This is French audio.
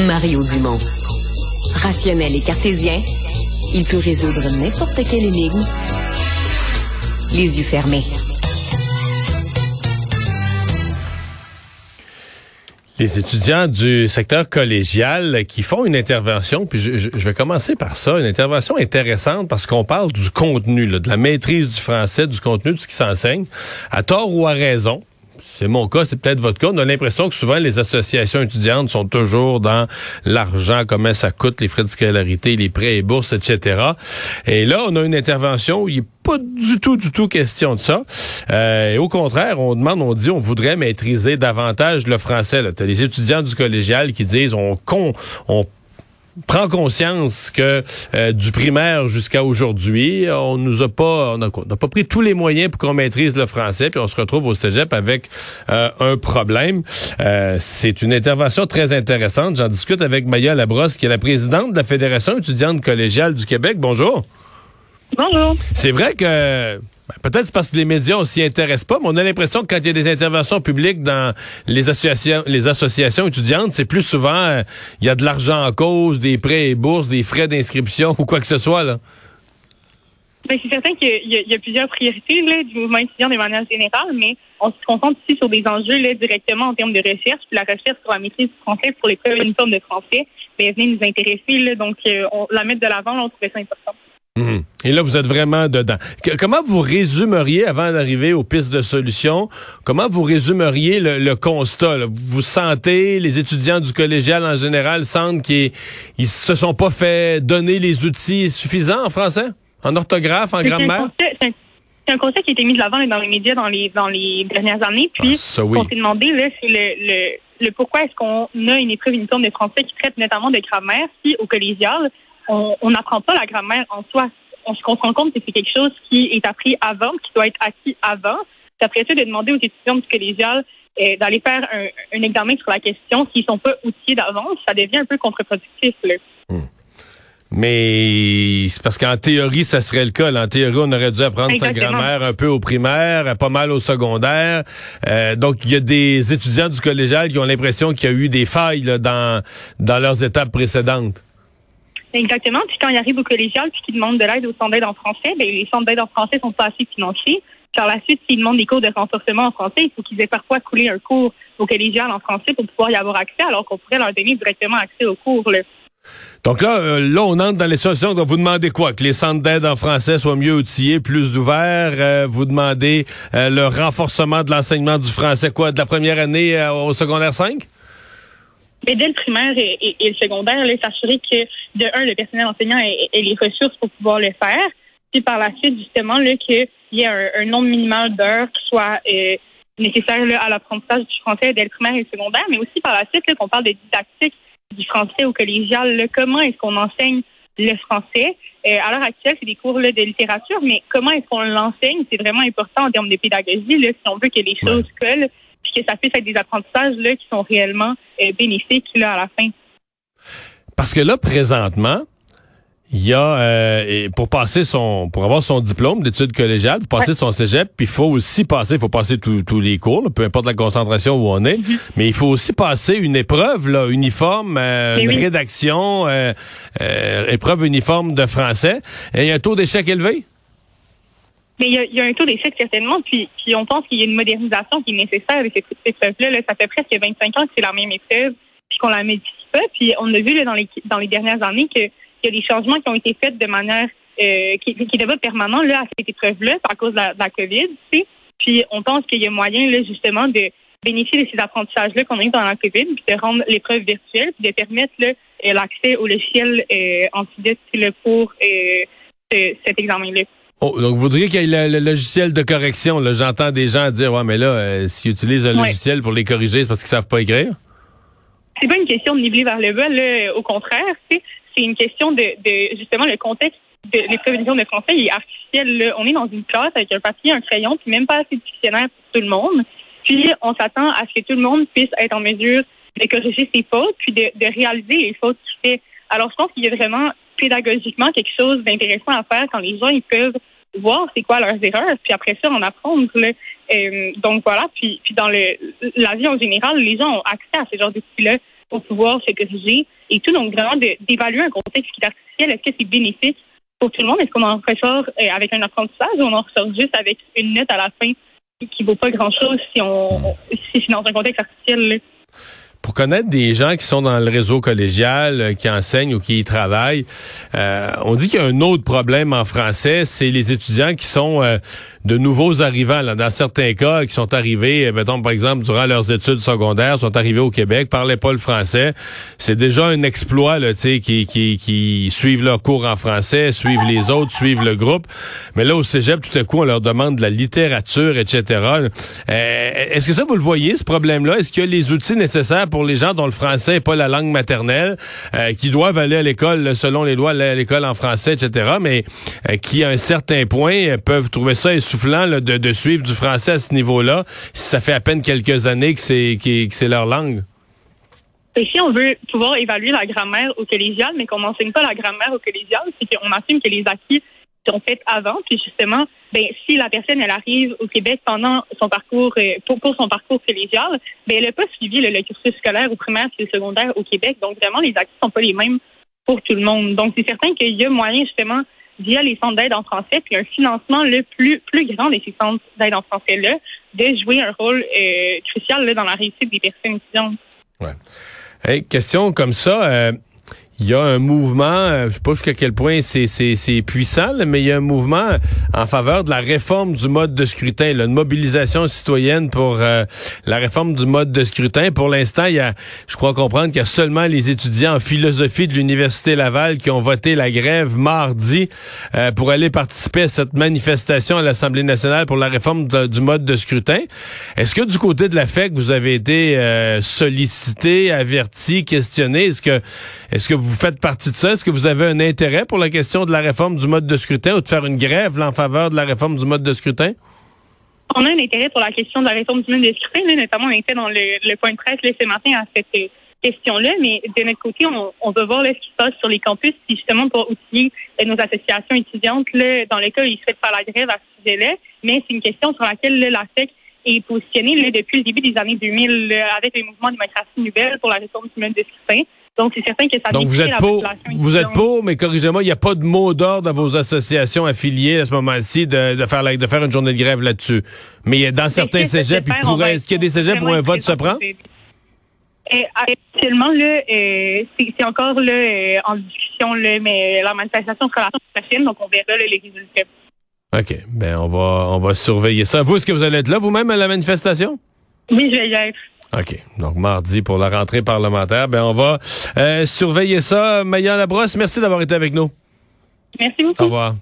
Mario Dumont. Rationnel et cartésien, il peut résoudre n'importe quelle énigme les yeux fermés. Les étudiants du secteur collégial qui font une intervention, puis je, vais commencer par ça, une intervention intéressante parce qu'on parle du contenu, de la maîtrise du français, du contenu de ce qui s'enseigne, à tort ou à raison c'est mon cas, c'est peut-être votre cas. On a l'impression que souvent les associations étudiantes sont toujours dans l'argent, comment ça coûte, les frais de scolarité, les prêts et bourses, etc. Et là, on a une intervention où il n'est pas du tout, du tout question de ça. Euh, au contraire, on demande, on dit, on voudrait maîtriser davantage le français. Tu as les étudiants du collégial qui disent, on, con, on prend conscience que euh, du primaire jusqu'à aujourd'hui, on nous a pas, on n'a pas pris tous les moyens pour qu'on maîtrise le français, puis on se retrouve au cégep avec euh, un problème. Euh, c'est une intervention très intéressante. J'en discute avec Maya Labrosse, qui est la présidente de la Fédération étudiante collégiale du Québec. Bonjour. Bonjour. C'est vrai que ben, peut-être parce que les médias on s'y intéressent pas, mais on a l'impression que quand il y a des interventions publiques dans les associations, les associations étudiantes, c'est plus souvent euh, il y a de l'argent en cause, des prêts et bourses, des frais d'inscription ou quoi que ce soit là. Ben, c'est certain qu'il y, a plusieurs priorités du mouvement étudiant de manière générale, mais on se concentre ici sur des enjeux là, directement en termes de recherche. Puis la recherche sur la maîtrise du français pour les preuves uniformes de français, ben, venait nous intéresser. donc, euh, on la mettre de l'avant, on trouvait ça important. Mhm. Et là, vous êtes vraiment dedans. comment vous résumeriez, avant d'arriver aux pistes de solutions, comment vous résumeriez le, constat? Vous sentez, les étudiants du collégial en général sentent qu'ils ne se sont pas fait donner les outils suffisants en français, en orthographe, en grammaire? C'est un constat qui a été mis de l'avant dans les médias dans les dans les dernières années. Puis, ah, on s'est demandé, c'est le, le, pourquoi est-ce qu'on a une épreuve uniforme de français qui traite notamment de grammaire si au collégial, on n'apprend pas la grammaire en soi. On se rend compte que c'est quelque chose qui est appris avant, qui doit être acquis avant. C'est après ça de demander aux étudiants du collégial euh, d'aller faire un, examen sur la question s'ils sont pas outillés d'avance. Ça devient un peu contre-productif. Hmm. Mais c'est parce qu'en théorie, ça serait le cas. En théorie, on aurait dû apprendre sa grammaire un peu au primaire, pas mal au secondaire. Euh, donc, il y a des étudiants du collégial qui ont l'impression qu'il y a eu des failles dans, dans leurs étapes précédentes. Exactement. Puis quand ils arrivent au collégial puis qu'ils demandent de l'aide au centre d'aide en français, ben, les centres d'aide en français sont pas assez financiers. Par la suite, s'ils demandent des cours de renforcement en français, il faut qu'ils aient parfois coulé un cours au collégial en français pour pouvoir y avoir accès, alors qu'on pourrait leur donner directement accès au cours. Donc là, euh, là, on entre dans les solutions. Donc, vous demandez quoi? Que les centres d'aide en français soient mieux outillés, plus ouverts. Euh, vous demandez euh, le renforcement de l'enseignement du français, quoi, de la première année au secondaire 5? Mais dès le primaire et, le secondaire, s'assurer que, de un, le personnel enseignant ait, les ressources pour pouvoir le faire. Puis par la suite, justement, qu'il y ait un, nombre minimal d'heures qui soit euh, nécessaire à l'apprentissage du français dès le primaire et le secondaire, mais aussi par la suite qu'on parle de didactique du français au collégial. comment est-ce qu'on enseigne le français? Euh, à l'heure actuelle, c'est des cours de littérature, mais comment est-ce qu'on l'enseigne? C'est vraiment important en termes de pédagogie, là, si on veut que les choses collent puis que ça puisse être des apprentissages là, qui sont réellement euh, bénéfiques là, à la fin. Parce que là, présentement, il y a euh, pour passer son pour avoir son diplôme d'études collégiales, pour passer son cégep, puis il faut aussi passer, il faut passer tous les cours, peu importe la concentration où on est, mhm. mais il faut aussi passer une épreuve là, uniforme, euh, une rédaction, épreuve uniforme de français. Et il y a un taux d'échec élevé? Mais il y a, un taux d'échec certainement, puis, puis on pense qu'il y a une modernisation qui est nécessaire de cette épreuve-là. Ça fait presque 25 ans que c'est la même épreuve, puis qu'on la modifie pas. Puis on a vu là, dans, les, dans les dernières années qu'il y a des changements qui ont été faits de manière euh, qui, qui pas permanent là, à cette épreuve-là à cause de la, de la COVID. Puis on pense qu'il y a moyen là, justement de bénéficier de ces apprentissages-là qu'on a eu dans la COVID, puis de rendre l'épreuve virtuelle, puis de permettre euh, l'accès au logiciel euh, antidote pour euh, cet examen-là. Oh, donc, vous diriez qu'il y a le, logiciel de correction. J'entends des gens dire, ouais, mais là, euh, s'ils utilisent un logiciel pour les corriger, c'est parce qu'ils savent pas écrire? C'est pas une question de niveler vers le bas, là. Au contraire, c'est une question de, justement, le contexte de l'épreuve de français il est artificiel. On est dans une classe avec un papier, un crayon, puis même pas assez de dictionnaire pour tout le monde. Puis, on s'attend à ce que tout le monde puisse être en mesure de corriger ses fautes, puis de, de réaliser les fautes qu'il fait. Alors, je pense qu'il y a vraiment pédagogiquement quelque chose d'intéressant à faire quand les gens ils peuvent voir c'est quoi leurs erreurs, puis après ça, en apprendre. Euh, donc voilà, puis, puis dans le, la vie en général, les gens ont accès à ce genre d'outils-là. pour pouvoir se corriger et tout. Donc, vraiment, d'évaluer un contexte qui est artificiel. Est-ce que c'est bénéfique pour tout le monde? Est-ce qu'on en ressort euh, avec un apprentissage ou on en ressort juste avec une note à la fin qui vaut pas grand-chose si on si c'est dans un contexte artificiel? Pour connaître des gens qui sont dans le réseau collégial, euh, qui enseignent ou qui y travaillent, euh, on dit qu'il y a un autre problème en français, c'est les étudiants qui sont euh, de nouveaux arrivants. Là, dans certains cas, qui sont arrivés, mettons par exemple durant leurs études secondaires, sont arrivés au Québec, parlaient pas le français. C'est déjà un exploit, tu sais, qui, qui, qui suivent leur cours en français, suivent les autres, suivent le groupe. Mais là, au cégep, tout à coup, on leur demande de la littérature, etc. Est-ce que ça, vous le voyez, ce problème-là? Est-ce qu'il y a les outils nécessaires pour les gens dont le français n'est pas la langue maternelle, euh, qui doivent aller à l'école selon les lois, aller à l'école en français, etc., mais euh, qui, à un certain point, euh, peuvent trouver ça essoufflant de, de, suivre du français à ce niveau-là, si ça fait à peine quelques années que c'est que c'est leur langue. Si on veut pouvoir évaluer la grammaire au collégial, mais qu'on n'enseigne pas la grammaire au collégial, c'est qu'on assume que les acquis sont faites avant. Puis justement, ben si la personne elle arrive au Québec pendant son parcours euh, pour, pour son parcours collégial, ben elle n'a pas suivi le, cursus scolaire au primaire et au secondaire au Québec. Donc vraiment les acquis sont pas les mêmes pour tout le monde. Donc c'est certain qu'il y a moyen justement via les centres d'aide en français puis un financement le plus plus grand de ces centres d'aide en français là de jouer un rôle euh, crucial là, dans la réussite des personnes étudiantes. Ouais. Hey, question comme ça. Euh il y a un mouvement, euh, je sais pas jusqu'à quel point c'est, puissant, mais il y a un mouvement en faveur de la réforme du mode de scrutin, là, une mobilisation citoyenne pour euh, la réforme du mode de scrutin. Pour l'instant, il y a, je crois comprendre qu'il y a seulement les étudiants en philosophie de l'Université Laval qui ont voté la grève mardi euh, pour aller participer à cette manifestation à l'Assemblée nationale pour la réforme du mode de scrutin. Est-ce que du côté de la FEC, vous avez été sollicité, averti, questionné? Est-ce que, est-ce que vous vous faites partie de ça? Est-ce que vous avez un intérêt pour la question de la réforme du mode de scrutin ou de faire une grève en faveur de la réforme du mode de scrutin? On a un intérêt pour la question de la réforme du mode de scrutin. notamment, on était dans le, point de presse ce matin à cette euh, question-là, mais de notre côté, on, veut voir ce qui se passe sur les campus, puis justement pour outiller euh, nos associations étudiantes dans lesquelles ils souhaitent faire la grève à ce sujet-là. Mais c'est une question sur laquelle la FEC est positionnée depuis le début des années 2000 avec le mouvement démocratie nouvelle pour la réforme du mode de scrutin. Donc, c'est certain que ça Donc, vous êtes pour, vous êtes pour, mais corrigez-moi, il n'y a pas de mot d'ordre à vos associations affiliées à ce moment-ci de, de, faire, de faire une journée de grève là-dessus. Mais dans certains cégeps, il pourrait, est-ce qu'il y a des cégeps où un vote se prend? actuellement, là, euh, c'est encore là, euh, en discussion, là, mais la manifestation sera la prochaine, donc on verra les résultats. OK. Ben, on va, on va surveiller ça. Vous, est-ce que vous allez être là vous-même à la manifestation? Oui, je vais y être. OK. Donc, mardi pour la rentrée parlementaire. Ben, on va euh, surveiller ça. Maya Labrosse, merci d'avoir été avec nous. Merci beaucoup. Au revoir.